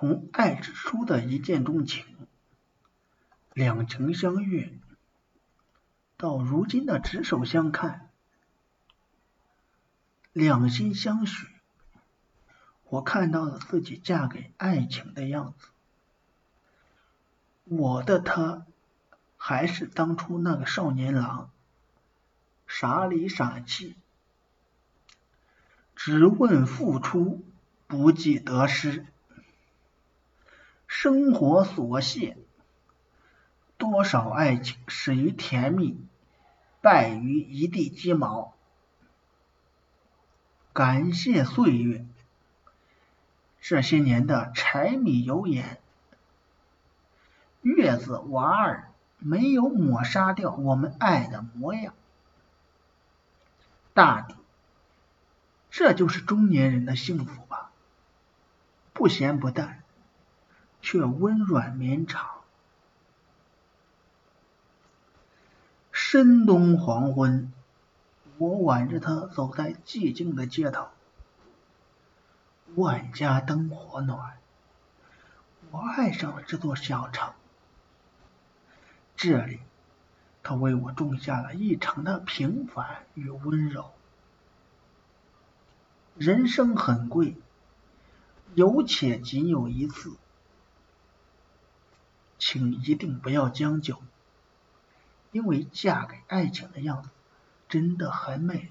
从爱之初的一见钟情、两情相悦，到如今的执手相看、两心相许，我看到了自己嫁给爱情的样子。我的他还是当初那个少年郎，傻里傻气，只问付出，不计得失。生活琐屑，多少爱情始于甜蜜，败于一地鸡毛。感谢岁月，这些年的柴米油盐。月子娃儿没有抹杀掉我们爱的模样，大抵这就是中年人的幸福吧，不咸不淡，却温软绵长。深冬黄昏，我挽着她走在寂静的街头，万家灯火暖，我爱上了这座小城。这里，他为我种下了一城的平凡与温柔。人生很贵，有且仅有一次，请一定不要将就，因为嫁给爱情的样子真的很美。